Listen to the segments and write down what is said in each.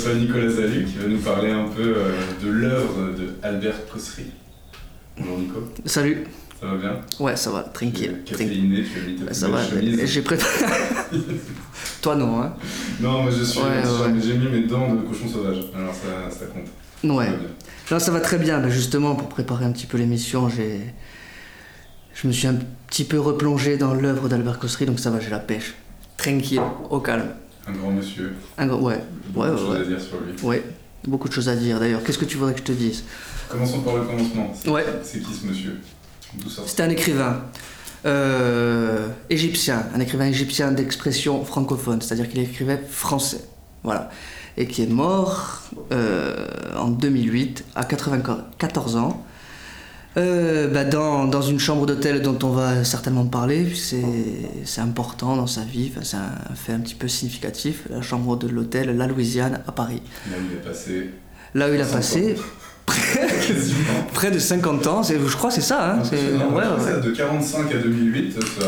Reçoit Nicolas Zalu qui va nous parler un peu euh, de l'œuvre de Albert. Bonjour Nico. Salut. Ça va bien? Ouais, ça va, tranquille. Caféiné, tu as mis ta ça va, j'ai préparé. Toi non, hein Non, mais je suis. Ouais, ouais. J'ai mis mes dents de cochon sauvage, alors ça, ça compte. Ouais. Ça. Non, ça va très bien. Justement, pour préparer un petit peu l'émission, j'ai. Je me suis un petit peu replongé dans l'œuvre d'Albert Cossery, donc ça va, j'ai la pêche. Tranquille, au calme. Un grand monsieur. Un gros- Ouais, Beaucoup ouais, de choses ouais. à dire sur lui. Ouais, beaucoup de choses à dire d'ailleurs. Qu'est-ce que tu voudrais que je te dise? Commençons par le commencement. C'est- Ouais. C'est qui ce monsieur? C'était un écrivain euh, égyptien, un écrivain égyptien d'expression francophone, c'est-à-dire qu'il écrivait français. Voilà. Et qui est mort euh, en 2008 à 94 ans. Euh, bah, dans, dans une chambre d'hôtel dont on va certainement parler, c'est important dans sa vie, enfin, c'est un fait un petit peu significatif, la chambre de l'hôtel La Louisiane à Paris. Là où il est passé. Là où il a 50 passé près de 50 ans, je crois c'est ça. Hein, Impressionnant. ouais, ouais. De 45 à 2008, ça.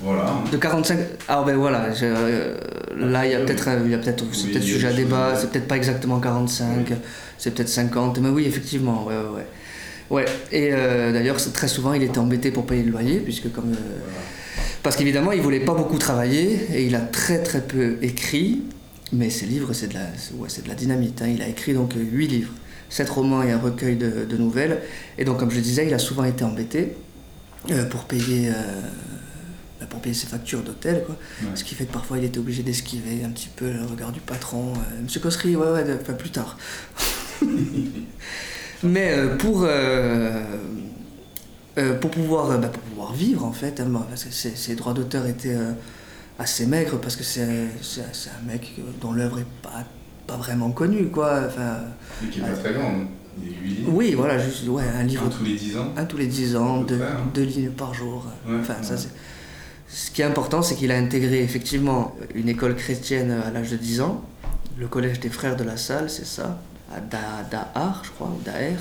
Voilà. De 45. Ah ben voilà, je- euh, là il y a peut-être il y a peut-être c'est Oui, a sujet à débat, c'est peut-être pas exactement 45, c'est peut-être 50, mais oui effectivement, ouais ouais ouais. Et euh, d'ailleurs très souvent il était embêté pour payer le loyer puisque comme euh, parce qu'évidemment il voulait pas beaucoup travailler et il a très très peu écrit, mais ses livres c'est de la ouais, de la dynamite. hein. Il a écrit donc 8 livres, 7 romans et un recueil de, de nouvelles et donc comme je le disais il a souvent été embêté euh, pour payer euh, bah, pour payer ses factures d'hôtel quoi. Ouais. Ce qui fait que parfois il était obligé d'esquiver un petit peu le regard du patron. Euh, Monsieur Cossery, ouais, ouais, de- enfin plus tard. Mais euh, pour, euh, euh, pour, pouvoir, bah, pour pouvoir vivre, en fait, hein, parce que ses, ses droits d'auteur étaient assez maigres, parce que c'est un mec dont l'œuvre est pas, pas vraiment connue, quoi. Enfin, Et qui est pas très grande. Il y a 8 livres. oui, voilà, juste ouais, un livre Un tous les 10 ans. un tous les 10 ans, deux, hein. deux lignes par jour. Ouais, enfin, ouais. Ce qui est important, c'est qu'il a intégré effectivement une école chrétienne à l'âge de 10 ans, le collège des frères de la salle, c'est ça, à Da- Dahar, je crois, ou Daher.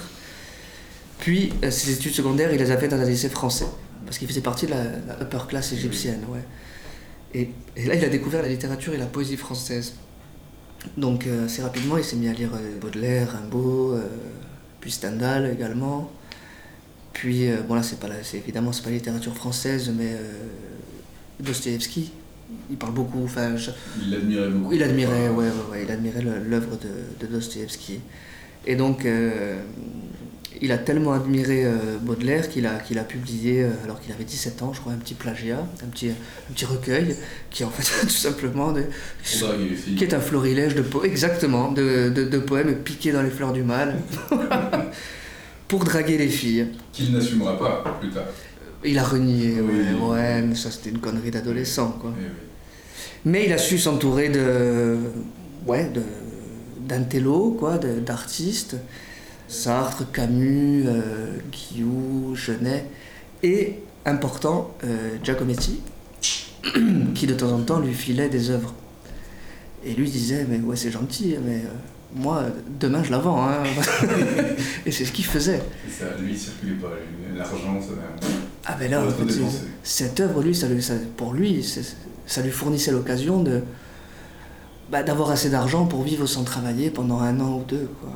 Puis euh, ses études secondaires, il les a faites dans un lycée français, parce qu'il faisait partie de la, la upper class égyptienne. Ouais. Et, et là, il a découvert la littérature et la poésie française. Donc euh, assez rapidement, il s'est mis à lire euh, Baudelaire, Rimbaud, euh, puis Stendhal également. Puis, bon là, c'est pas la- c'est évidemment, c'est pas la littérature française, mais Dostoïevski, il parle beaucoup, enfin, je- Il l'admirait beaucoup. il admirait, ouais, ouais, ouais, il admirait l'œuvre de, de Dostoïevski. Et donc, euh, il a tellement admiré euh, Baudelaire qu'il a, qu'il a publié, euh, alors qu'il avait 17 ans, je crois, un petit plagiat, un petit, un petit recueil, qui est en fait tout simplement de- qui est un florilège de poèmes, exactement, de, de- de poèmes piqués dans les fleurs du mal, pour draguer les filles. Qu'il n'assumera pas plus tard. Il a renié, Oui. ouais, ouais, mais ça c'était une connerie d'adolescent, quoi. Oui. Mais il a su s'entourer de. Ouais, de. d'intello, quoi, d'artistes. Sartre, Camus, euh, Guillou, Genet. Et, important, euh, Giacometti, qui de temps en temps lui filait des œuvres. Et lui disait, mais ouais, c'est gentil, mais euh, moi, demain je la vends. Hein. et c'est ce qu'il faisait. Et ça, lui, il circulait pas. L'argent, ça Ah ben là, en fait, cette œuvre, lui, ça, lui- ça- pour lui, ça lui fournissait l'occasion de bah, d'avoir assez d'argent pour vivre sans travailler pendant un an ou deux. Quoi.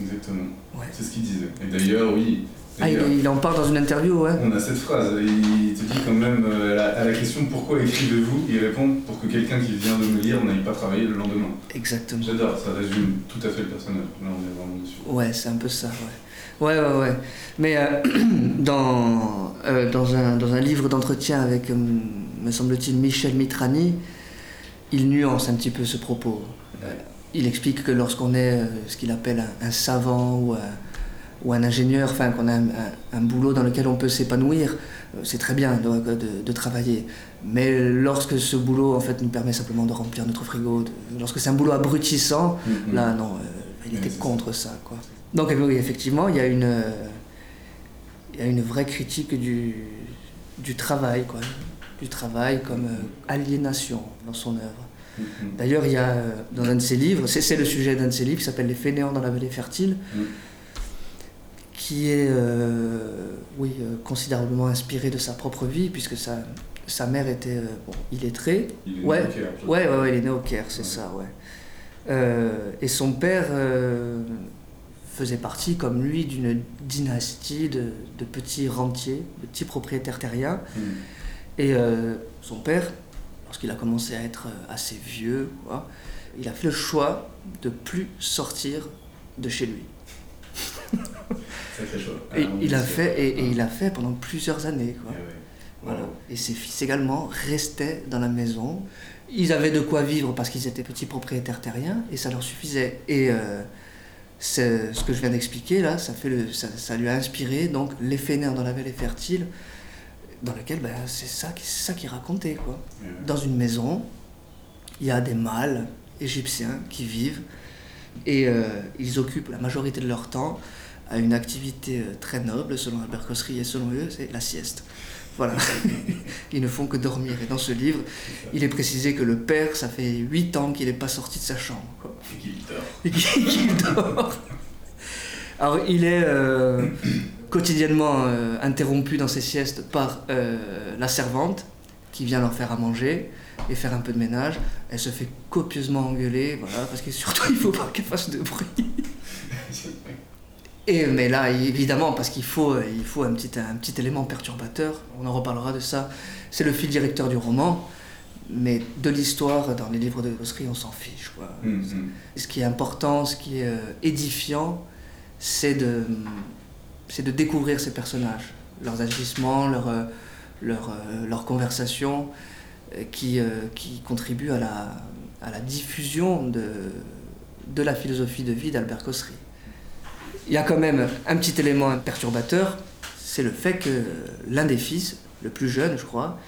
Exactement. Ouais. C'est ce qu'il disait. Et d'ailleurs, oui. Ah, il, en parle dans une interview, ouais. On a cette phrase, il te dit quand même euh, à la, à la question pourquoi écrivez-vous? Il répond pour que quelqu'un qui vient de me lire n'aille pas travailler le lendemain. Exactement. J'adore, ça résume tout à fait le personnage. Là, on est vraiment dessus. Ouais, c'est un peu ça, ouais. Ouais, ouais, ouais. Mais euh, dans, euh, dans, un, dans un livre d'entretien avec, euh, me semble-t-il, Michel Mitrani, il nuance un petit peu ce propos. Il explique que lorsqu'on est ce qu'il appelle un, un savant ou un, ou un ingénieur, enfin qu'on a un, boulot dans lequel on peut s'épanouir, c'est très bien de, de- de travailler. Mais lorsque ce boulot en fait nous permet simplement de remplir notre frigo, de- lorsque c'est un boulot abrutissant, Mhm. Là, non, euh, il était contre ça, quoi. Donc, oui, effectivement, il y a une, il y a une vraie critique du, du travail, quoi. Du travail comme euh, aliénation dans son œuvre. Mhm. D'ailleurs, il y a euh, dans un de ses livres, c'est le sujet d'un de ses livres qui s'appelle Les fainéants dans la vallée fertile, Mhm. qui est euh, oui, euh, considérablement inspiré de sa propre vie, puisque sa, Sa mère était bon, illettrée. Il est Ouais. né au Caire, Ouais, ouais, ouais, il est né au Caire, c'est Ouais. ça, ouais. Et son père faisait partie, comme lui, d'une dynastie de, de petits rentiers, de petits propriétaires terriens. Hmm. Et euh, son père, lorsqu'il a commencé à être euh, assez vieux, quoi, il a fait le choix de plus sortir de chez lui. Sacré choix. Et Ah, il a fait, et, et il a fait pendant plusieurs années. Quoi. Ouais. Voilà. Wow. Et ses fils également restaient dans la maison. Ils avaient de quoi vivre parce qu'ils étaient petits propriétaires terriens et ça leur suffisait. Et euh, ce que je viens d'expliquer là, ça, fait le, ça, ça lui a inspiré donc fainéants dans la vallée fertile, dans lequel ben, c'est ça, qui- ça qu'il racontait. Quoi. Dans une maison, il y a des mâles égyptiens qui vivent et euh, ils occupent la majorité de leur temps à une activité euh, très noble, selon Albert Cossery et selon eux, c'est la sieste. Voilà. Ils ne font que dormir. Et dans ce livre, il est précisé que le père, ça fait 8 ans qu'il n'est pas sorti de sa chambre. quoi. Et qu'il dort. Et qu'il dort. Alors, il est euh, quotidiennement euh, interrompu dans ses siestes par euh, la servante qui vient leur faire à manger et faire un peu de ménage. Elle se fait copieusement engueuler, voilà, parce que surtout, il faut pas qu'elle fasse de bruit. Et, mais là, évidemment, parce qu'il faut, il faut un, petit, un petit élément perturbateur, on en reparlera de ça, c'est le fil directeur du roman, mais de l'histoire, dans les livres de Gossery, on s'en fiche. Quoi. Hmm, hmm. Ce qui est important, ce qui est euh, édifiant, c'est de, c'est de découvrir ces personnages, leurs agissements, leurs euh, leur, euh, conversations, qui, qui contribuent à la, à la diffusion de, de la philosophie de vie d'Albert Cossery. Il y a quand même un petit élément perturbateur, c'est le fait que l'un des fils, le plus jeune je crois,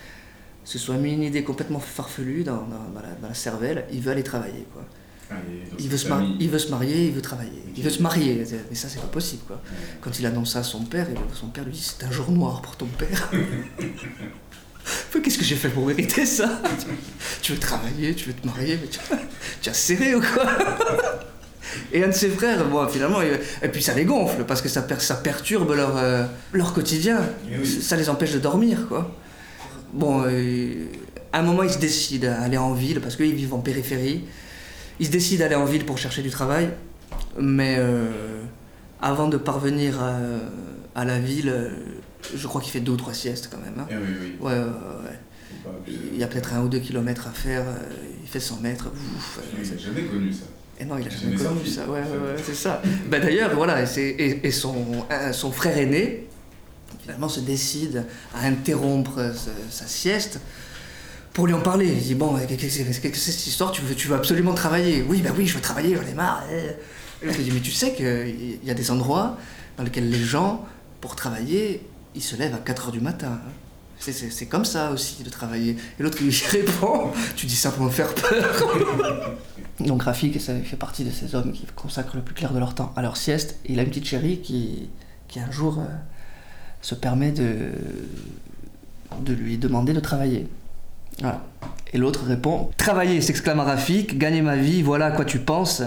se soit mis une idée complètement farfelue dans, dans- dans la, dans la cervelle, il veut aller travailler. Quoi. Ah, Il veut, se mar- famille. il veut se marier, il veut travailler. Il veut se marier, mais ça c'est pas possible quoi. Quand il annonce ça à son père, et son père lui dit c'est un jour noir pour ton père. Qu'est-ce que j'ai fait pour mériter ça? Tu veux travailler, tu veux te marier, mais tu, tu as serré ou quoi? Et un de ses frères, bon, finalement, et puis ça les gonfle parce que ça, per- ça perturbe leur, euh, leur quotidien. Oui. Ça les empêche de dormir, quoi. Bon, euh, à un moment, ils se décident à aller en ville parce qu'ils vivent en périphérie. Ils se décident d'aller en ville pour chercher du travail, mais euh, avant de parvenir à, à la ville, je crois qu'il fait deux ou trois siestes quand même. hein. Eh oui, oui. Ouais. Il y a peut-être un ou deux kilomètres à faire, il fait 100 mètres. ouf, n'ai jamais connu ça. Et non, il a jamais connu ça. Ouais, ouais, c'est ça. Ben, D'ailleurs, voilà, et, c'est- et, et son, frère aîné, finalement, se décide à interrompre euh, sa sieste pour lui en parler. Il dit Bon, qu'est-ce que c'est cette histoire? Tu veux, tu veux absolument travailler? Oui, ben oui, je veux travailler, j'en ai marre. Et l'autre, il dit Mais tu sais qu'il y a des endroits dans lesquels les gens, pour travailler, ils se lèvent à 4 heures du matin. C'est- comme ça aussi de travailler. Et l'autre il répond Tu dis ça pour me faire peur. Donc Rafik ça fait partie de ces hommes qui consacrent le plus clair de leur temps à leur sieste. Et il a une petite chérie qui, un jour euh, se permet de, lui demander de travailler. Et l'autre répond Travailler, s'exclama Rafik, gagner ma vie, voilà à quoi tu penses.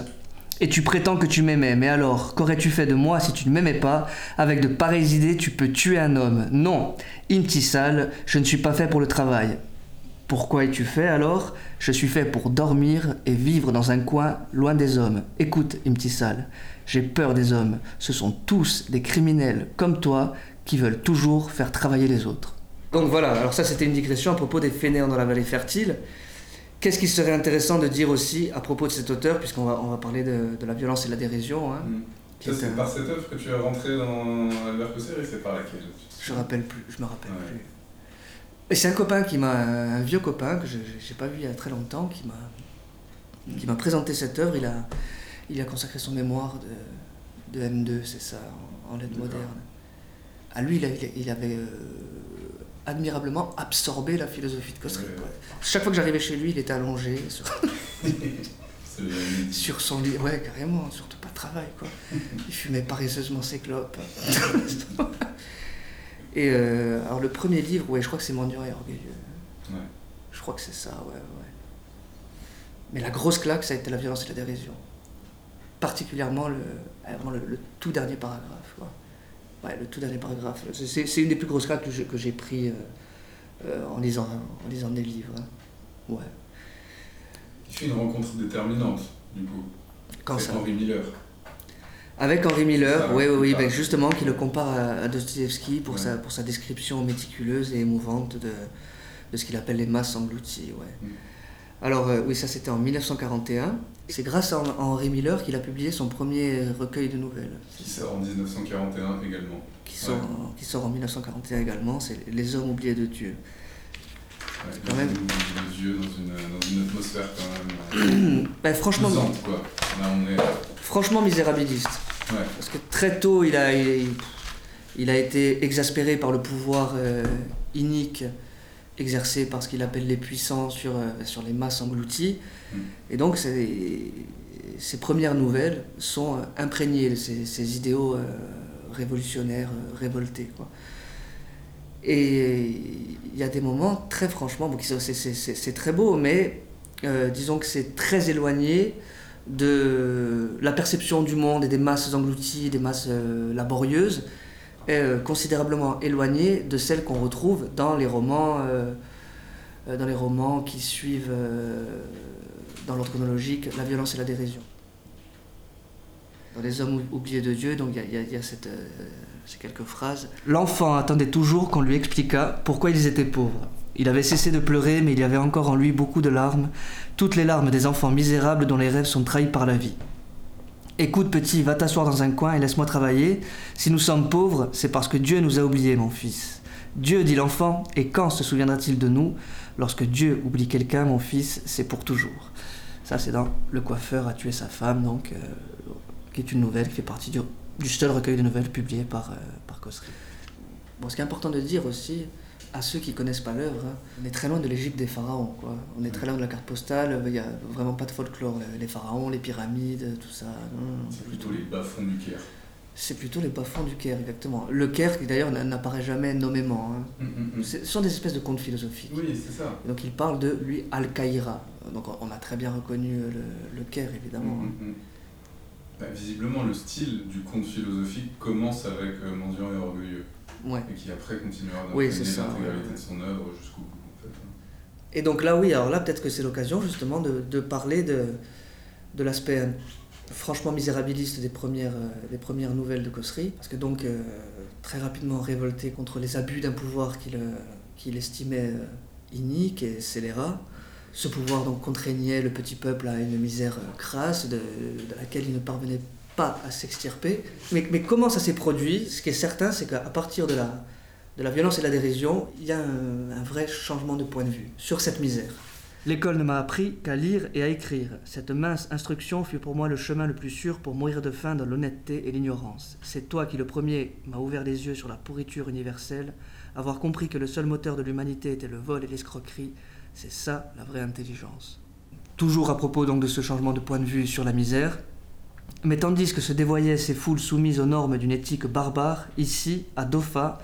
Et tu prétends que tu m'aimais, mais alors, qu'aurais-tu fait de moi si tu ne m'aimais pas Avec de pareilles idées, tu peux tuer un homme. Non, Imtisal, je ne suis pas fait pour le travail. Pourquoi es-tu fait alors Je suis fait pour dormir et vivre dans un coin loin des hommes. Écoute, Imtisal, j'ai peur des hommes. Ce sont tous des criminels comme toi qui veulent toujours faire travailler les autres. Donc voilà, alors ça c'était une digression à propos des fainéants dans la vallée fertile. Qu'est-ce qui serait intéressant de dire aussi à propos de cet auteur, puisqu'on va, on va parler de, de la violence et de la dérision hein, Ça, est c'est un- par cette œuvre que tu es rentré dans Albert Cosser et c'est par laquelle Je me rappelle plus, je me rappelle Ouais. plus. Et c'est un copain qui m'a, un vieux copain que je n'ai pas vu il y a très longtemps, qui m'a, qui m'a présenté cette œuvre. Il a, il a consacré son mémoire de, de M2, c'est ça, en, en lettres modernes. À lui, il, a- il a- il avait euh, admirablement absorbé la philosophie de. Ouais. quoi. Chaque fois que j'arrivais chez lui, il était allongé sur, son lit. Ouais, carrément, surtout pas de travail, quoi. Il fumait paresseusement ses clopes. Et euh, alors, le premier livre, ouais, je crois que c'est Mendiant et Orgueilleux. Ouais. Je crois que c'est ça, ouais, ouais. Mais la grosse claque, ça a été la violence et la dérision. Particulièrement le, vraiment le, le tout dernier paragraphe, quoi. Ouais, le tout dernier paragraphe. C'est- C'est c'est une des plus grosses claques que j'ai- pris euh, euh, en, lisant, en lisant des livres. hein. Ouais. Fait une rencontre déterminante, du coup. Quand avec ça Henry Miller. Avec Henri Miller, oui, oui, oui, ben justement, qui le compare à, à Dostoevsky pour, Ouais. sa, pour sa description méticuleuse et émouvante de, de ce qu'il appelle les masses englouties. Ouais. Mm. Alors, euh, oui, ça c'était en 1941. C'est grâce à, Henri Miller qu'il a publié son premier recueil de nouvelles, Qui sort en 1941 également. qui sort, Ouais. en, qui sort en 1941 également. C'est Les hommes oubliés de Dieu. Ouais, Quand même. Yeux dans une, dans une atmosphère quand même. Ben, franchement, pesante, quoi. Là, on est. franchement misérabiliste. Ouais. Parce que très tôt, il a, il, il a été exaspéré par le pouvoir euh, inique exercé par ce qu'il appelle les puissants sur, euh, sur les masses englouties. Mm. Et donc, ses premières nouvelles sont euh, imprégnées de ces, ces idéaux euh, révolutionnaires, révoltés. Quoi. Et il y a des moments, très franchement, bon, c'est- très beau, mais euh, disons que c'est très éloigné de la perception du monde et des masses englouties, des masses euh, laborieuses, euh, considérablement éloigné de celles qu'on retrouve dans les romans, euh, euh, dans les romans qui suivent euh, dans l'ordre chronologique la violence et la dérision. Dans Les hommes ou- oubliés de Dieu, donc il y a- ces quelques phrases. L'enfant attendait toujours qu'on lui expliquât pourquoi ils étaient pauvres. Il avait cessé de pleurer, mais il y avait encore en lui beaucoup de larmes, toutes les larmes des enfants misérables dont les rêves sont trahis par la vie. Écoute petit, va t'asseoir dans un coin et laisse-moi travailler. Si nous sommes pauvres, c'est parce que Dieu nous a oubliés, mon fils. Dieu, dit l'enfant, et quand se souviendra-t-il de nous? Lorsque Dieu oublie quelqu'un, mon fils, c'est pour toujours. Ça, c'est dans Le coiffeur a tué sa femme, donc, euh, qui est une nouvelle qui fait partie du, seul recueil de nouvelles publié par, euh, par. Bon, ce qui est important de dire aussi, à ceux qui connaissent pas l'œuvre, hein, on est très loin de l'Égypte des pharaons, quoi. On est très loin de la carte postale, il n'y a vraiment pas de folklore. Les pharaons, les pyramides, tout ça. non, C'est plutôt les bas-fonds du Caire. C'est plutôt les bas-fonds du Caire, exactement. Le Caire, qui d'ailleurs n'a- n'apparaît jamais nommément. hein. Hum, hum. C'est- Ce sont des espèces de contes philosophiques. Oui, c'est ça. Et Donc il parle de, lui, Al-Qaïra. Donc on a très bien reconnu euh, le, le Caire, évidemment. Bah, visiblement, le style du conte philosophique commence avec euh, Mendiant et Orgueilleux, Ouais. et qui après continuera Oui, l'intégralité de son œuvre jusqu'au bout. En fait. Et donc là, oui, alors là, peut-être que c'est l'occasion justement de, de parler de, de l'aspect euh, franchement misérabiliste des premières, euh, des premières nouvelles de Cossery. Parce que donc, euh, très rapidement révolté contre les abus d'un pouvoir qu'il estimait inique et scélérat. Ce pouvoir donc contraignait le petit peuple à une misère crasse de, de laquelle il ne parvenait pas à s'extirper. Mais, mais comment ça s'est produit? Ce qui est certain, c'est qu'à partir de la, de la violence et de la dérision, il y a un, un vrai changement de point de vue sur cette misère. L'école ne m'a appris qu'à lire et à écrire. Cette mince instruction fut pour moi le chemin le plus sûr pour mourir de faim dans l'honnêteté et l'ignorance. C'est toi qui le premier m'a ouvert les yeux sur la pourriture universelle, avoir compris que le seul moteur de l'humanité était le vol et l'escroquerie, c'est ça la vraie intelligence. Toujours à propos donc de ce changement de point de vue sur la misère, mais tandis que se dévoyaient ces foules soumises aux normes d'une éthique barbare, ici, à Dofa,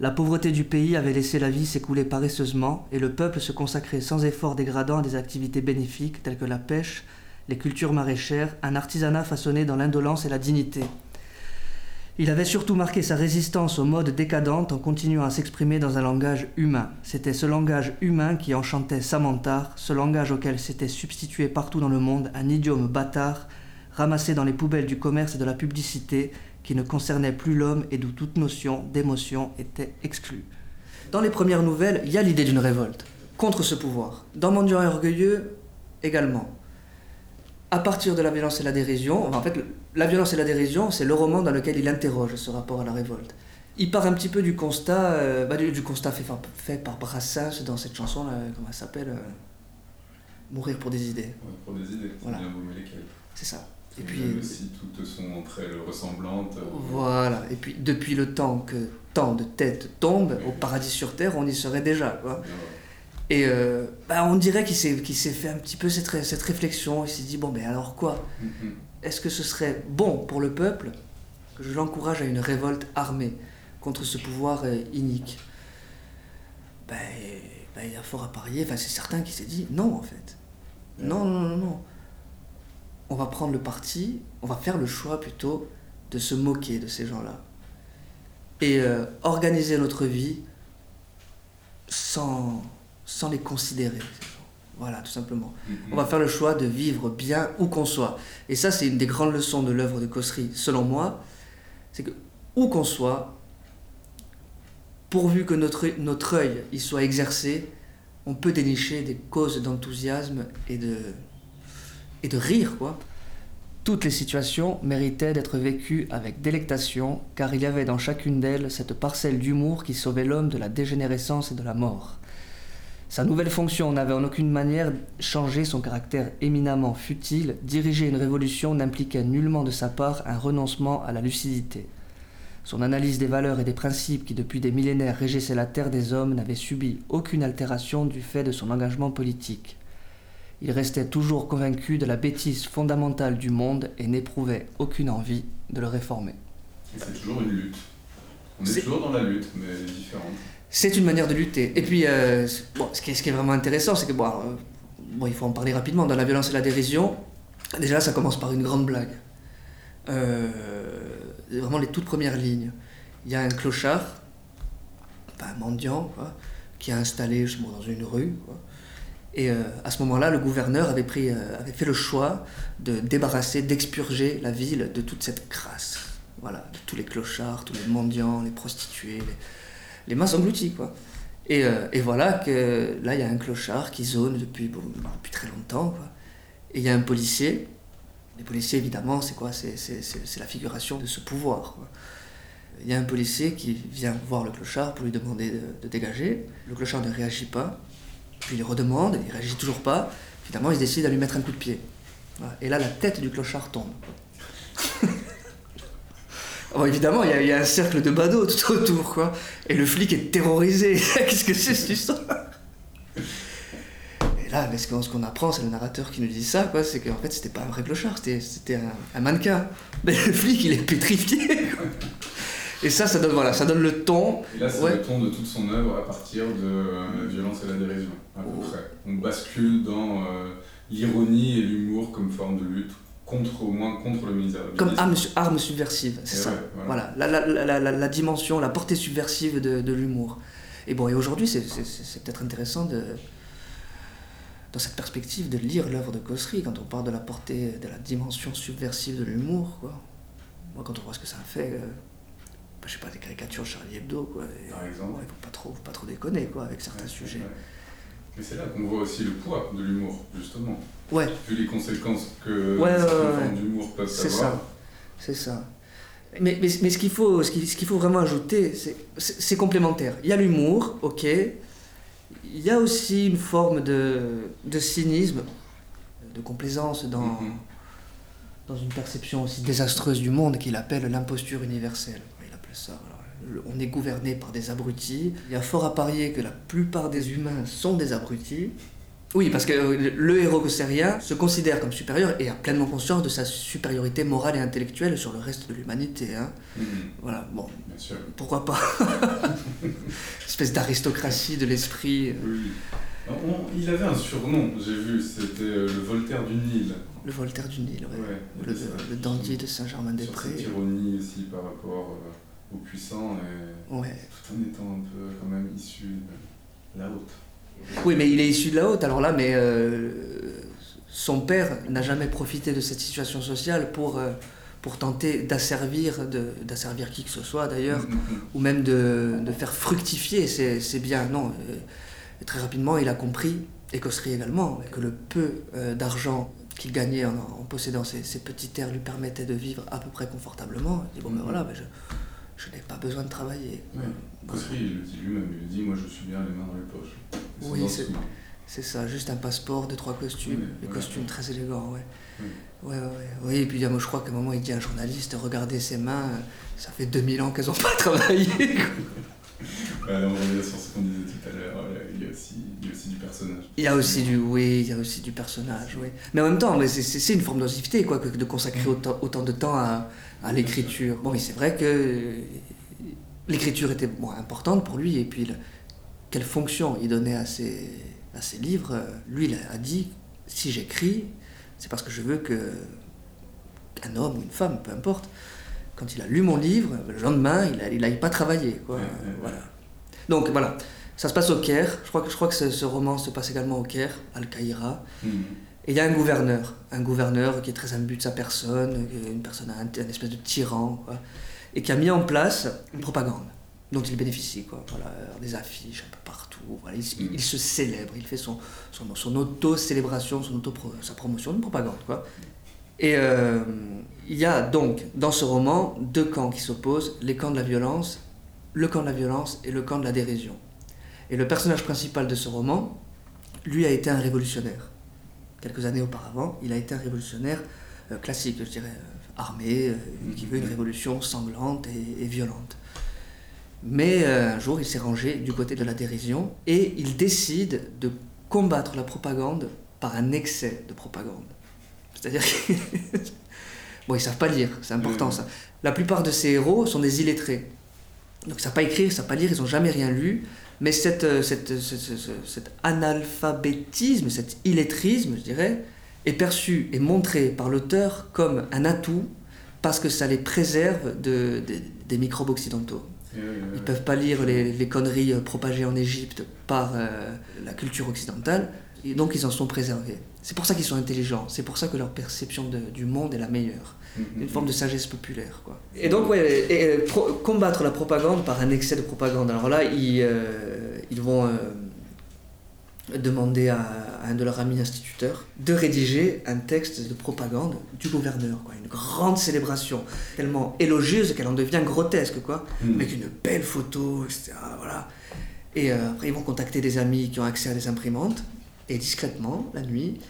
la pauvreté du pays avait laissé la vie s'écouler paresseusement et le peuple se consacrait sans effort dégradant à des activités bénéfiques telles que la pêche, les cultures maraîchères, un artisanat façonné dans l'indolence et la dignité. Il avait surtout marqué sa résistance aux modes décadentes en continuant à s'exprimer dans un langage humain. C'était ce langage humain qui enchantait Samantha, ce langage auquel s'était substitué partout dans le monde un idiome bâtard, ramassé dans les poubelles du commerce et de la publicité, qui ne concernait plus l'homme et d'où toute notion d'émotion était exclue. Dans les premières nouvelles, il y a l'idée d'une révolte contre ce pouvoir. Dans Mendiant et Orgueilleux, également. À partir de la violence et la dérision, enfin, en fait, la violence et la dérision, c'est le roman dans lequel il interroge ce rapport à la révolte. Il part un petit peu du constat, euh, bah, du, du constat fait, par- fait par Brassens dans cette chanson, là, comment elle s'appelle euh, Mourir pour des idées. Ouais, pour des idées, c'est Voilà. bien. C'est ça. Et puis, même si toutes sont entre elles ressemblantes. Voilà, et puis depuis le temps que tant de têtes tombent, au paradis sur terre, on y serait déjà. Quoi. bien, Et euh, bah, on dirait qu'il s'est, qu'il s'est fait un petit peu cette, ré- cette réflexion, il s'est dit, bon, mais alors quoi? Hum. Est-ce que ce serait bon pour le peuple que je l'encourage à une révolte armée contre ce pouvoir euh, inique? Ben, ben, il y a fort à parier, enfin, c'est certain qu'il s'est dit, non en fait. Non, non, non, non. On va prendre le parti, on va faire le choix plutôt de se moquer de ces gens-là. Et euh, organiser notre vie sans, sans les considérer. Voilà, tout simplement. Mhm. On va faire le choix de vivre bien où qu'on soit. Et ça, c'est une des grandes leçons de l'œuvre de Cossery, selon moi. C'est que où qu'on soit, pourvu que notre, notre œil y soit exercé, on peut dénicher des causes d'enthousiasme et de, et de rire, quoi. Toutes les situations méritaient d'être vécues avec délectation, car il y avait dans chacune d'elles cette parcelle d'humour qui sauvait l'homme de la dégénérescence et de la mort. Sa nouvelle fonction n'avait en aucune manière changé son caractère éminemment futile, diriger une révolution n'impliquait nullement de sa part un renoncement à la lucidité. Son analyse des valeurs et des principes qui depuis des millénaires régissaient la terre des hommes n'avait subi aucune altération du fait de son engagement politique. Il restait toujours convaincu de la bêtise fondamentale du monde et n'éprouvait aucune envie de le réformer. C'est toujours une lutte. On est, toujours dans la lutte, mais différente. C'est une manière de lutter. Et puis, euh, bon, ce, qui est, ce qui est vraiment intéressant, c'est que, bon, euh, bon, il faut en parler rapidement, dans la violence et la dérision, déjà, ça commence par une grande blague. Euh, vraiment les toutes premières lignes. Il y a un clochard, enfin, un mendiant, quoi, qui a installé je sais pas, dans une rue. quoi. Et euh, à ce moment-là, le gouverneur euh, avait fait le choix de débarrasser, d'expurger la ville de toute cette crasse. Voilà, de tous les clochards, tous les mendiants, les prostituées, les, les masses englouties, quoi. Et, euh, et voilà que là, il y a un clochard qui zone depuis, très longtemps, quoi. Et il y a un policier. Les policiers, évidemment, c'est quoi? C'est la figuration de ce pouvoir. Il y a un policier qui vient voir le clochard pour lui demander de, de dégager. Le clochard ne réagit pas. Puis il redemande, il réagit toujours pas. Finalement, il décide à lui mettre un coup de pied. Et là, la tête du clochard tombe. Bon, évidemment, il y, a- un cercle de badauds tout autour, quoi. Et le flic est terrorisé. Qu'est-ce que c'est cette histoire? Et là, mais ce qu'on apprend, c'est le narrateur qui nous dit ça, quoi. C'est qu'en fait, c'était pas un vrai clochard, c'était- c'était un, un mannequin. Mais le flic, il est pétrifié. quoi. Et ça, ça donne, voilà, ça donne le ton. Et là, c'est Ouais. le ton de toute son œuvre à partir de euh, la violence et la dérision, à peu Oh. près. On bascule dans euh, l'ironie et l'humour comme forme de lutte, contre, au moins contre le misérabilisme. Comme arme, su- arme subversive, c'est ça. ouais, Voilà, la, la, la, la, la dimension, la portée subversive de, de l'humour. Et bon, et aujourd'hui, c'est- c'est c'est peut-être intéressant de, dans cette perspective de lire l'œuvre de Cossery quand on parle de la portée, de la dimension subversive de l'humour, quoi. Moi, quand on voit ce que ça a fait, euh, je sais pas, des caricatures Charlie Hebdo, quoi. Et, Par exemple. ouais, faut pas trop, faut pas trop déconner, quoi, avec certains Ouais, sujets. ouais. Mais c'est là qu'on voit aussi le poids de l'humour, justement. Ouais, Vu les conséquences que certaines d'humour peuvent c'est avoir. ça. C'est ça. Mais, mais, mais ce qu'il faut, ce qu'il ce qu'il faut vraiment ajouter, c'est- complémentaire. Il y a l'humour, ok. Il y a aussi une forme de, de cynisme, de complaisance dans, Mhm. dans une perception aussi désastreuse du monde qu'il appelle l'imposture universelle. Ça. voilà. On est gouverné par des abrutis. Il y a fort à parier que la plupart des humains sont des abrutis. Oui, parce que le héros gossérien se considère comme supérieur et a pleinement conscience de sa supériorité morale et intellectuelle sur le reste de l'humanité. hein. Mhm, Voilà, bon, Bien sûr. pourquoi pas? Espèce d'aristocratie de l'esprit. Oui. On- il avait un surnom, j'ai vu, c'était euh, le Voltaire du Nil. Le Voltaire du Nil, ouais. Ouais, le, le dandy de Saint-Germain-des-Prés. cette ironie aussi par rapport euh, aux puissants, et Ouais. tout en étant un peu quand même issu de la haute. Oui, mais il est issu de la haute, alors là, mais euh, son père n'a jamais profité de cette situation sociale pour, euh, pour tenter d'asservir, d'asservir qui que ce soit d'ailleurs, Mhm, ou même de, de faire fructifier ses, ses biens. Non, euh, très rapidement, il a compris, et Cossery également, que le peu euh, d'argent qu'il gagnait en, en possédant ces, ces petites terres lui permettait de vivre à peu près confortablement. Il dit, bon, ben voilà, ben je, je n'ai pas besoin de travailler. Ouais. Il le dit lui-même, il dit Moi je suis bien les mains dans les poches. Oui, c'est- ça, juste un passeport, deux, trois costumes, Oui, des voilà. costumes très élégants, ouais. Oui. Ouais, ouais, ouais. Oui, et puis moi, je crois qu'à un moment, il dit à un journaliste Regardez ses mains, ça fait 2000 ans qu'elles n'ont pas travaillé. Ouais, on revient sur ce qu'on disait tout à l'heure, voilà, il, y a aussi, aussi du personnage. Il y a aussi du, oui, il y a aussi du personnage, oui. Mais en même temps, c'est- une forme quoi, que de consacrer autant, autant de temps à, à l'écriture. Bon, mais c'est vrai que l'écriture était bon, importante pour lui, et puis le- quelle fonction il donnait à ses, à ses livres. Lui, il a dit si j'écris, c'est parce que je veux que qu'un homme ou une femme, peu importe, quand il a lu mon livre, le lendemain, il n'aille pas travailler, quoi. Ouais, ouais, ouais. Voilà. Donc voilà, Ça se passe au Caire. Je crois que, je crois que ce, ce roman se passe également au Caire, Al-Qaïra. Mhm. Et il y a un gouverneur, un gouverneur qui est très imbu de sa personne, une personne, un, un espèce de tyran, quoi, et qui a mis en place une propagande dont il bénéficie, quoi. Voilà, des affiches un peu partout. Voilà, il, il- il se célèbre, il fait son, son, son auto-célébration, son auto sa promotion de propagande, quoi. Et euh, il y a donc dans ce roman deux camps qui s'opposent les camps de la violence, le camp de la violence et le camp de la dérision. Et le personnage principal de ce roman, lui, a été un révolutionnaire quelques années auparavant, il a été un révolutionnaire euh, classique, je dirais, euh, armé, euh, qui veut une révolution sanglante et, et violente. Mais un jour, il s'est rangé du côté de la dérision et il décide de combattre la propagande par un excès de propagande. C'est-à-dire que... bon, ils savent pas lire, c'est important ça. La plupart de ces héros sont des illettrés. Donc ils savent pas écrire, ils savent pas lire, ils ont jamais rien lu. Mais cette, euh, cette, ce- cet analphabétisme, cet illettrisme, je dirais, est perçu et montré par l'auteur comme un atout parce que ça les préserve de, de- des microbes occidentaux. Ils oui. peuvent pas lire les, les conneries euh, propagées en Égypte par euh, la culture occidentale, et donc ils en sont préservés. C'est pour ça qu'ils sont intelligents, c'est pour ça que leur perception de- du monde est la meilleure Mhm. une forme de sagesse populaire. Quoi. Et donc, ouais, et, et, pro- combattre la propagande par un excès de propagande. Alors là, ils, euh, ils vont euh, demander à, à un de leurs amis instituteurs de rédiger un texte de propagande du gouverneur. Quoi. Une grande célébration, tellement élogieuse qu'elle en devient grotesque, quoi, Mhm. avec une belle photo, etc. Voilà. Et euh, après, ils vont contacter des amis qui ont accès à des imprimantes, et discrètement, la nuit,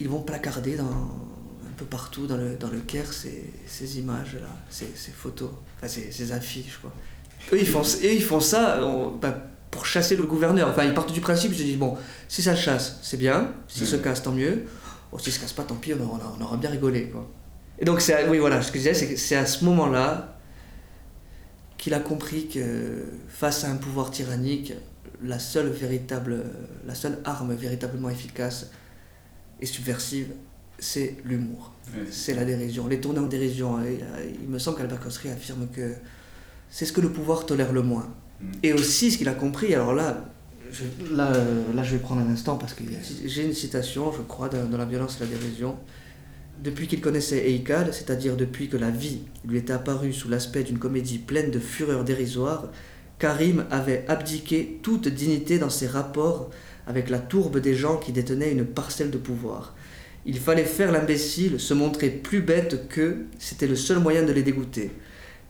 ils vont placarder dans, un peu partout dans le, dans le Caire ces, ces images-là, ces, ces photos, enfin ces, ces affiches. Quoi. Eux, ils font, eux, ils font ça on- bah, pour chasser le gouverneur. Enfin, ils partent du principe, ils se disent, bon, si ça le chasse, c'est bien, s'il se Mhm. casse, tant mieux. Bon, s'il se casse pas, tant pis, on aura, on aura bien rigolé. Quoi. Et donc, à- oui, voilà, ce que je disais, c'est que c'est à ce moment-là qu'il a compris que face à un pouvoir tyrannique, la seule véritable, la seule arme véritablement efficace et subversive, c'est l'humour, c'est la dérision, les tournées en dérision. Et, euh, il me semble qu'Albert Cossery affirme que c'est ce que le pouvoir tolère le moins. Mhm. Et aussi, ce qu'il a compris, alors là, je, là, là, je vais prendre un instant parce que j'ai une citation, je crois, dans, dans La violence et la dérision. Depuis qu'il connaissait Eikal, c'est-à-dire depuis que la vie lui était apparue sous l'aspect d'une comédie pleine de fureur dérisoire, Karim avait abdiqué toute dignité dans ses rapports avec la tourbe des gens qui détenaient une parcelle de pouvoir. Il fallait faire l'imbécile, se montrer plus bête qu'eux, c'était le seul moyen de les dégoûter.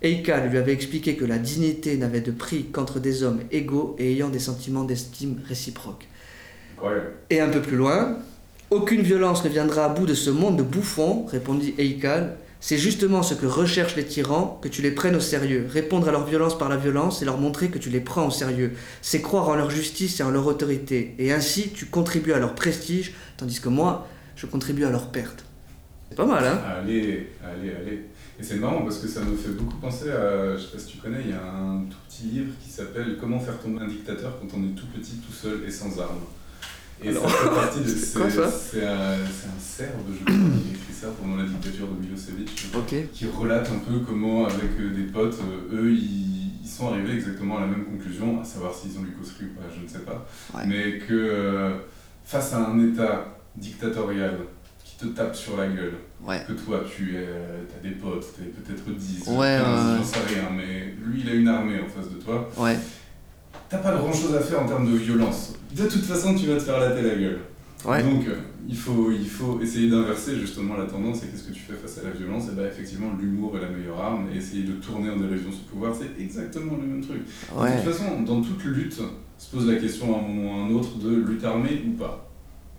Eikal lui avait expliqué que la dignité n'avait de prix qu'entre des hommes égaux et ayant des sentiments d'estime réciproques. Et un peu plus loin, aucune violence ne viendra à bout de ce monde de bouffons, répondit Eikal. C'est justement ce que recherchent les tyrans, que tu les prennes au sérieux. Répondre à leur violence par la violence et leur montrer que tu les prends au sérieux. C'est croire en leur justice et en leur autorité. Et ainsi, tu contribues à leur prestige, tandis que moi, je contribue à leur perte. C'est pas mal, hein? Allez, allez, allez. Et c'est marrant parce que ça me fait beaucoup penser à, je sais pas si tu connais, il y a un tout petit livre qui s'appelle Comment faire tomber un dictateur quand on est tout petit, tout seul et sans armes. Et Alors, ça fait partie de. c'est quoi, ça C'est un, Serbe, je crois, qui a écrit ça pendant la dictature de Milosevic. je crois, Ok. Qui relate un peu comment, avec euh, des potes, euh, eux, ils, ils sont arrivés exactement à la même conclusion, à savoir s'ils ont lu Kosry ou pas, je ne sais pas. Ouais. Mais que euh, face à un État dictatorial qui te tape sur la gueule, Ouais. que toi tu es, t'as des potes, t'es peut-être 10, Ouais, 15, ouais, j'en sais rien, mais lui il a une armée en face de toi, Ouais. T'as pas grand chose à faire en termes de violence. De toute façon, tu vas te faire latter la gueule. Ouais. Donc euh, il, faut, il faut essayer d'inverser justement la tendance et qu'est-ce que tu fais face à la violence Et bah effectivement, l'humour est la meilleure arme et essayer de tourner en dérision ce pouvoir, c'est exactement le même truc. Ouais. De toute façon, dans toute lutte, se pose la question à un moment ou à un autre de lutte armée ou pas.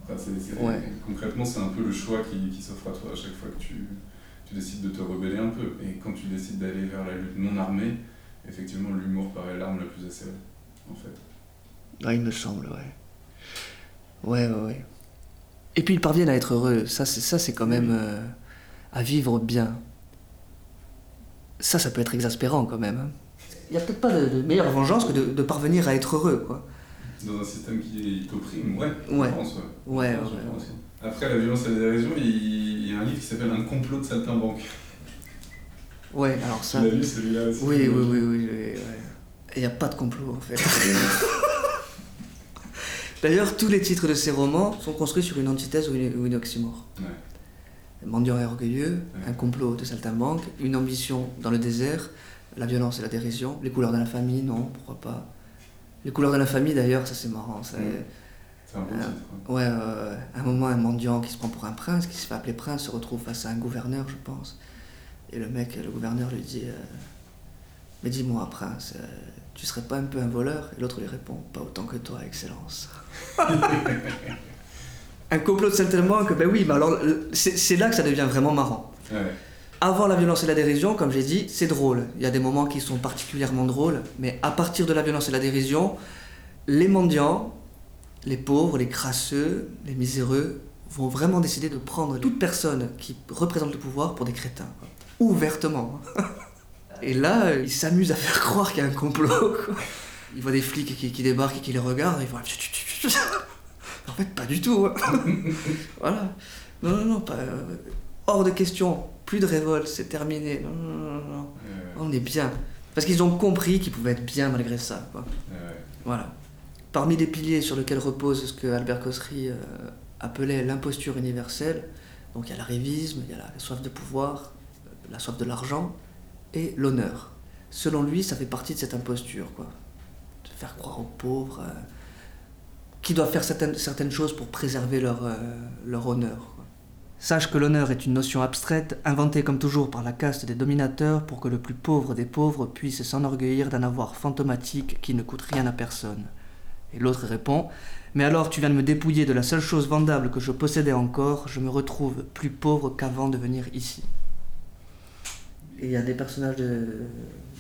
Enfin, Ouais. Concrètement, c'est un peu le choix qui, qui s'offre à toi à chaque fois que tu, tu décides de te rebeller un peu. Et quand tu décides d'aller vers la lutte non armée, effectivement, l'humour paraît l'arme la plus acérée, en fait. Ouais, il me semble, ouais. Ouais, ouais, ouais. Et puis ils parviennent à être heureux. Ça, c'est, ça, c'est quand même euh, à vivre bien. Ça, ça peut être exaspérant quand même. hein. Il n'y a peut-être pas de, de meilleure vengeance que de, de parvenir à être heureux, quoi. Dans un système qui t'opprime, ouais, Ouais. je pense, ouais. Ouais, Je ouais, pense, je ouais, pense. Après la violence et la dérision, il il y a un livre qui s'appelle Un complot de saltimbanque. Ouais, alors ça. Tu l'as lu celui-là aussi Oui, oui, oui, oui. oui, ouais. Et il n'y a pas de complot en fait. D'ailleurs, tous les titres de ces romans sont construits sur une antithèse ou une, ou une oxymore. Ouais. Mendiant et orgueilleux, Ouais. un complot de saltimbanque, une ambition dans le désert, la violence et la dérision, les couleurs de la famille, non, pourquoi pas. Les couleurs de la famille, d'ailleurs, ça c'est marrant. ça- Ouais. C'est un Euh, titre. hein. Ouais, euh, à un moment, un mendiant qui se prend pour un prince, qui se fait appeler prince, se retrouve face à un gouverneur, je pense. Et le mec, le gouverneur lui dit euh, Mais dis-moi, prince, tu serais pas un peu un voleur Et l'autre lui répond Pas autant que toi, excellence. un complot de saltimbanque, ben oui, mais alors euh, c'est là que ça devient vraiment marrant. Ouais. Avant la violence et la dérision, comme j'ai dit, c'est drôle. Il y a des moments qui sont particulièrement drôles, mais à partir de la violence et la dérision, les mendiants, les pauvres, les crasseux, les miséreux vont vraiment décider de prendre toute personne qui représente le pouvoir pour des crétins. Ouvertement. Et là, ils s'amusent à faire croire qu'il y a un complot. quoi. Ils voient des flics qui, qui débarquent et qui les regardent, et ils font... En fait, pas du tout. hein. voilà. Non, non, non, pas... euh, hors de question. Plus de révolte, c'est terminé. Non, non, non, non, non. Ouais, On est bien. Parce qu'ils ont compris qu'ils pouvaient être bien malgré ça. Quoi. ouais, ouais. Voilà. Parmi les piliers sur lesquels repose ce que Albert Cossery euh, appelait l'imposture universelle, donc il y a l'arrivisme, il y a la soif de pouvoir, euh, la soif de l'argent et l'honneur. Selon lui, ça fait partie de cette imposture, quoi. De faire croire aux pauvres euh, qui doivent faire certaines, choses pour préserver leur, euh, honneur. Sache que l'honneur est une notion abstraite, inventée comme toujours par la caste des dominateurs pour que le plus pauvre des pauvres puisse s'enorgueillir d'un avoir fantomatique qui ne coûte rien à personne. Et l'autre répond Mais alors tu viens de me dépouiller de la seule chose vendable que je possédais encore, je me retrouve plus pauvre qu'avant de venir ici. Et il y a des personnages de,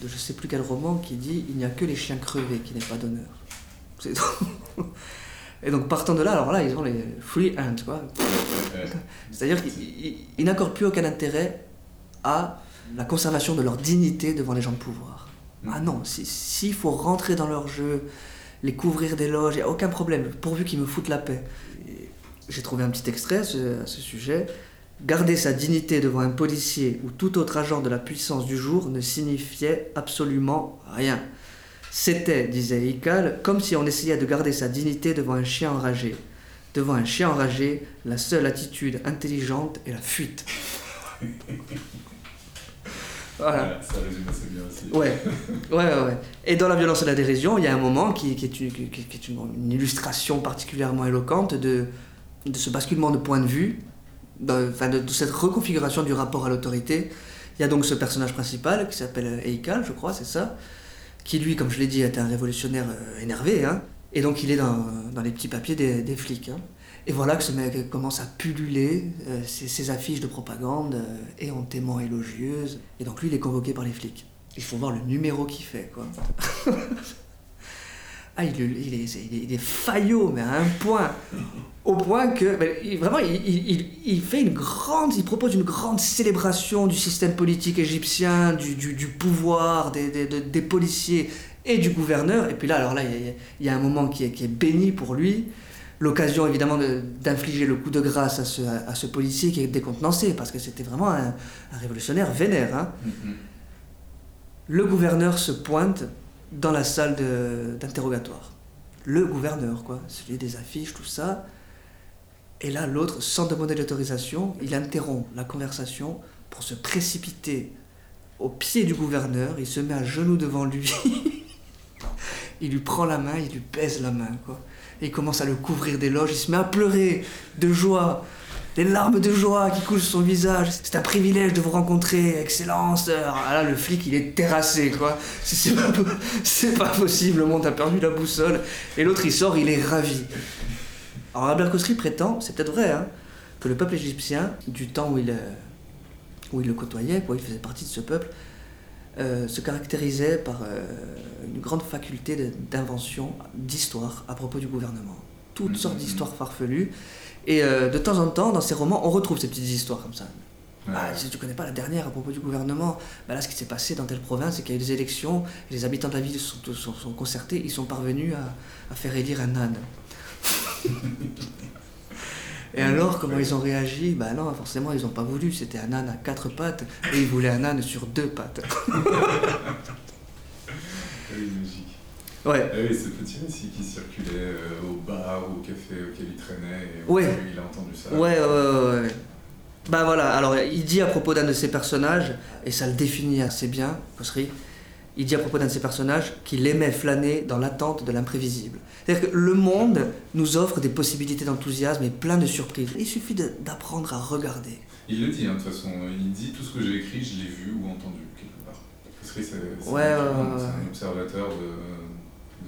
de je sais plus quel roman qui dit Il n'y a que les chiens crevés qui n'aient pas d'honneur. C'est Et donc partant de là, alors là, ils ont les free hands, quoi. C'est-à-dire qu'ils ils- ils n'accordent plus aucun intérêt à la conservation de leur dignité devant les gens de pouvoir. Mm. Ah non, si- s'il faut rentrer dans leur jeu, les couvrir des loges, il n'y a aucun problème, pourvu qu'ils me foutent la paix. J'ai trouvé un petit extrait à ce, à ce sujet. Garder sa dignité devant un policier ou tout autre agent de la puissance du jour ne signifiait absolument rien. C'était, disait Ical, comme si on essayait de garder sa dignité devant un chien enragé. Devant un chien enragé, la seule attitude intelligente est la fuite. voilà. Ça résume assez bien aussi. Ouais, ouais, ouais, ouais. Et dans la violence et la dérision, il y a un moment qui, qui est, une, qui- qui est une, une illustration particulièrement éloquente de, de ce basculement de point de vue, de, enfin de, de cette reconfiguration du rapport à l'autorité. Il y a donc ce personnage principal qui s'appelle Eikal, je crois, c'est ça, qui lui, comme je l'ai dit, est un révolutionnaire euh, énervé, hein, et donc il est dans, les petits papiers des, flics. hein. Et voilà que ce mec commence à pulluler euh, ses, ses affiches de propagande euh, éhontément élogieuses. Et donc lui, il est convoqué par les flics. Il faut voir le numéro qu'il fait, quoi. ah, il, il est, il est- il est faillot, mais à un point. Au point que, ben, vraiment, il, fait une grande, il propose une grande célébration du système politique égyptien, du, du- du pouvoir, des, des- de- des policiers et du gouverneur. Et puis là, alors là, il y a, il y a un moment qui est, qui est béni pour lui. L'occasion, évidemment, de- d'infliger le coup de grâce à ce, à ce policier qui est décontenancé, parce que c'était vraiment un, un révolutionnaire vénère. Hein. Mhm. Le gouverneur se pointe dans la salle d'interrogatoire. Le gouverneur, quoi, celui des affiches, tout ça. Et là, l'autre, sans demander d'autorisation, il interrompt la conversation pour se précipiter au pied du gouverneur. Il se met à genoux devant lui. il lui prend la main, il lui baise la main, quoi. Et il commence à le couvrir d'éloges. Il se met à pleurer de joie. Des larmes de joie qui coulent sur son visage. C'est un privilège de vous rencontrer, Excellence. Ah là, le flic, il est terrassé, quoi. C'est- pas, pas possible, le monde a perdu la boussole. Et l'autre, il sort, il est ravi. Alors, Albert Cossery prétend, c'est peut-être vrai, hein, que le peuple égyptien, du temps où il, euh, où il le côtoyait, quoi, il faisait partie de ce peuple, euh, se caractérisait par euh, une grande faculté d'invention, d'histoire à propos du gouvernement. Toutes Mhm. sortes d'histoires farfelues. Et euh, de temps en temps, dans ses romans, on retrouve ces petites histoires comme ça. Ouais. Ah, si tu connais pas la dernière à propos du gouvernement, bah là, ce qui s'est passé dans telle province, c'est qu'il y a eu des élections, les habitants de la ville sont, sont, sont concertés, ils sont parvenus à, à faire élire un âne. et alors, comment ils ont réagi? Bah non, forcément, ils n'ont pas voulu. C'était un âne à quatre pattes, et ils voulaient un âne sur deux pattes. Ouais. Ah oui, ce petit récit qui circulait euh, au bar ou au café auquel il traînait et Ouais. il a entendu ça. Ouais, ouais, ouais. Bah voilà, alors il dit à propos d'un de ses personnages, et ça le définit assez bien, Cossery, il dit à propos d'un de ses personnages qu'il aimait flâner dans l'attente de l'imprévisible. C'est-à-dire que le monde nous offre des possibilités d'enthousiasme et plein de surprises. Il suffit d'apprendre à regarder. Il le dit, hein, de toute façon. Il dit tout ce que j'ai écrit, je l'ai vu ou entendu quelque part. Que c'est Ouais, un observateur de,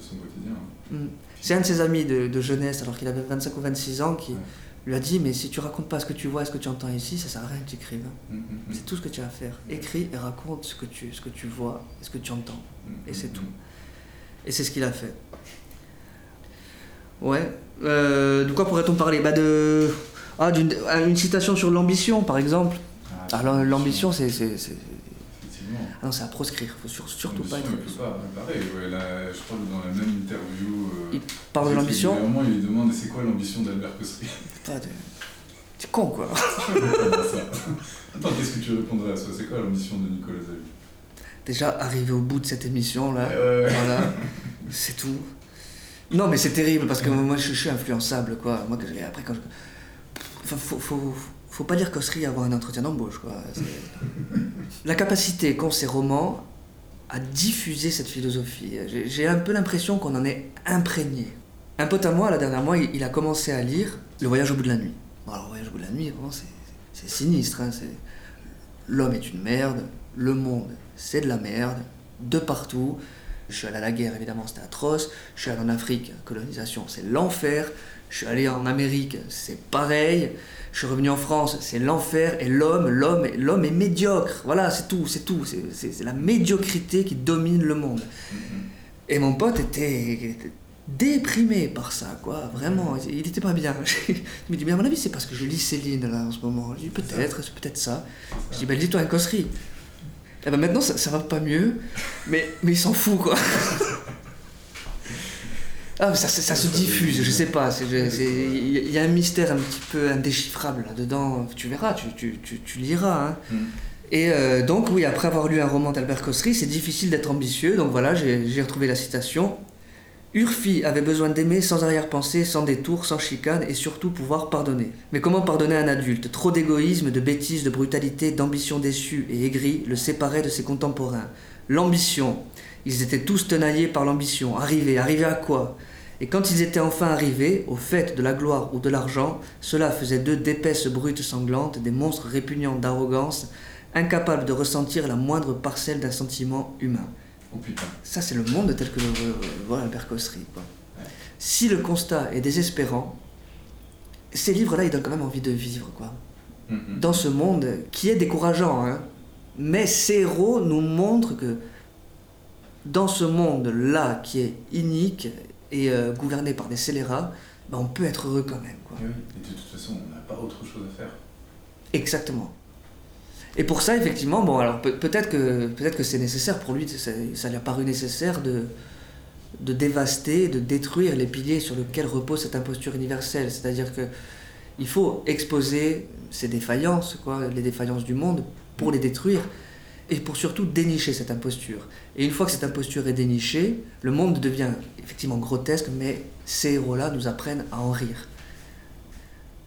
de son quotidien. Mm. C'est un de ses amis de, de jeunesse, alors qu'il avait 25 ou 26 ans, qui Ouais. lui a dit Mais si tu racontes pas ce que tu vois et ce que tu entends ici, ça sert à rien que tu écrives. Mm, mm. C'est tout ce que tu as à faire. Écris et raconte ce que tu, ce que tu vois et ce que tu entends. Et c'est tout. Et c'est ce qu'il a fait. Ouais. Euh, de quoi pourrait-on parler? Bah de... Ah, d'une ah, une citation sur l'ambition, par exemple. Ah, Alors, l'ambition, c'est... Ah non, c'est à proscrire. faut sur- surtout pas être... Pareil, ouais, là, je crois que dans la même interview. euh, Il parle de l'ambition régulièrement, il lui demande c'est quoi l'ambition d'Albert Cossery Putain, t'es- con, quoi. Attends, qu'est-ce que tu répondrais à ça? C'est quoi l'ambition de Nicolas Zavi Déjà, arrivé au bout de cette émission, là, voilà, c'est tout. Non, mais c'est terrible, parce que moi, je, je suis influençable, quoi. Moi, que j'ai- après, quand je... Enfin, faut, faut, faut pas dire qu'Ossery avoir un entretien d'embauche, quoi. La capacité qu'ont ces romans à diffuser cette philosophie, j'ai un peu l'impression qu'on en est imprégné. Un pote à moi, la dernière mois, il, a commencé à lire Le voyage au bout de la nuit. Bon, alors, Le voyage au bout de la nuit, vraiment, c'est sinistre. hein, L'homme est une merde, le monde, c'est de la merde, de partout. Je suis allé à la guerre, évidemment, c'était atroce. Je suis allé en Afrique, colonisation, c'est l'enfer. Je suis allé en Amérique, c'est pareil. Je suis revenu en France, c'est l'enfer. Et l'homme, l'homme, l'homme est médiocre. Voilà, c'est tout, c'est tout. C'est- la médiocrité qui domine le monde. Et mon pote était, déprimé par ça, quoi. Vraiment, il était pas bien. Je me dis, mais à mon avis, c'est parce que je lis Céline, là, en ce moment. Je dis, peut-être, c'est peut-être ça. Je dis, bah, lis-toi un cosserie. Et ben maintenant, ça, ça va pas mieux, mais, mais il s'en fout, quoi. Ah, ça, ça, ça se diffuse, je sais pas. Il y, a un mystère un petit peu indéchiffrable là-dedans. Tu verras, tu, tu, tu, tu liras. Hein. Mm. Et euh, donc, oui, après avoir lu un roman d'Albert Cossery, c'est difficile d'être ambitieux. Donc voilà, j'ai retrouvé la citation. Urfi avait besoin d'aimer sans arrière-pensée, sans détour, sans chicane et surtout pouvoir pardonner. Mais comment pardonner à un adulte? Trop d'égoïsme, de bêtises, de brutalité, d'ambition déçue et aigrie le séparaient de ses contemporains. L'ambition. Ils étaient tous tenaillés par l'ambition. Arriver, arriver à quoi? Et quand ils étaient enfin arrivés, au fait de la gloire ou de l'argent, cela faisait d'eux d'épaisses brutes sanglantes, des monstres répugnants d'arrogance, incapables de ressentir la moindre parcelle d'un sentiment humain. Oh putain. Ça, c'est le monde tel que le voit Albert Cossery. quoi. Ouais. Si le constat est désespérant, ces livres-là, ils donnent quand même envie de vivre, quoi. Mm, mm. Dans ce monde qui est décourageant, hein. Mais ces héros nous montrent que dans ce monde-là, qui est inique et euh, gouverné par des scélérats, ben, on peut être heureux quand même, quoi. Et oui. Et de toute façon, on n'a pas autre chose à faire. Exactement. Et pour ça, effectivement, bon, alors peut- peut-être que, peut que c'est nécessaire pour lui, ça, ça lui a paru nécessaire de, de dévaster, de détruire les piliers sur lesquels repose cette imposture universelle. C'est-à-dire que il faut exposer ces défaillances, quoi, les défaillances du monde, pour les détruire et pour surtout dénicher cette imposture. Et une fois que cette imposture est dénichée, le monde devient effectivement grotesque, mais ces héros-là nous apprennent à en rire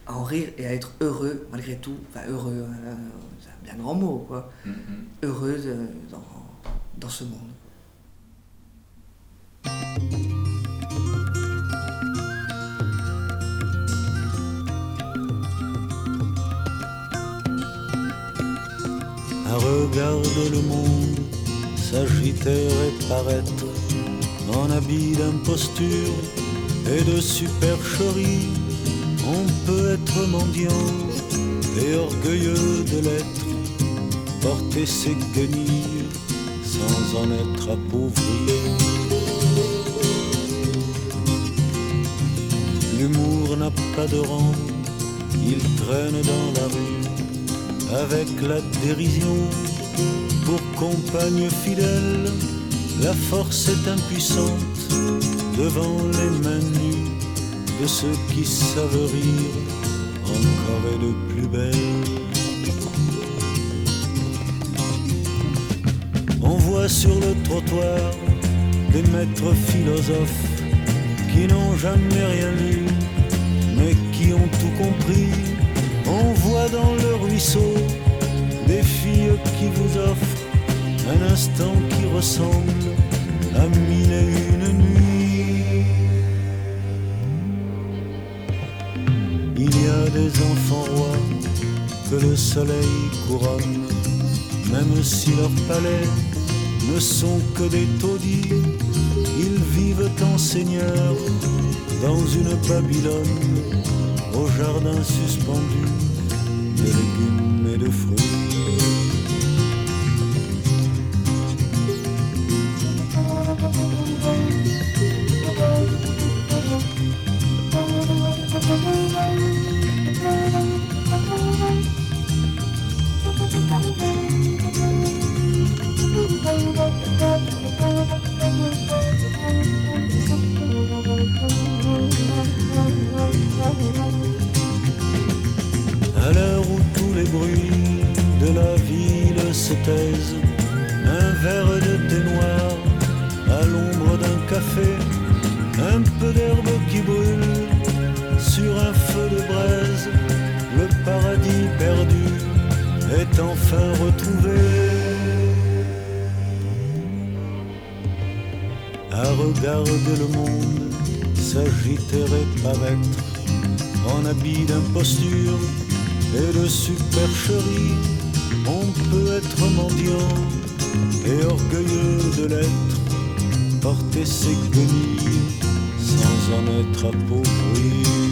à en rire et à être heureux malgré tout. Enfin, heureux, euh, c'est un bien grand mot, quoi. Mm, mm. Heureux de- dans, dans ce monde. Un regard de le monde s'agiter et paraître en habit d'imposture et de supercherie. On peut être mendiant et orgueilleux de l'être, porter ses guenilles sans en être appauvri. L'humour n'a pas de rang, il traîne dans la rue avec la dérision pour compagne fidèle. La force est impuissante devant les mains nues de ceux qui savent rire encore et de plus belle. On voit sur le trottoir des maîtres philosophes qui n'ont jamais rien lu, mais qui ont tout compris. On voit dans le ruisseau des filles qui vous offrent un instant qui ressemble à mille et une nuits. Il y a des enfants rois que le soleil couronne, même si leurs palais ne sont que des taudis, ils vivent en seigneurs dans une Babylone, au jardin suspendu de légumes de fruits. Un verre de thé noir à l'ombre d'un café, un peu d'herbe qui brûle sur un feu de braise, le paradis perdu est enfin retrouvé. À regarder le monde s'agiter et paraître en habit d'imposture et de supercherie, on peut être mendiant et orgueilleux de l'être, porter ses guenilles sans en être appauvri.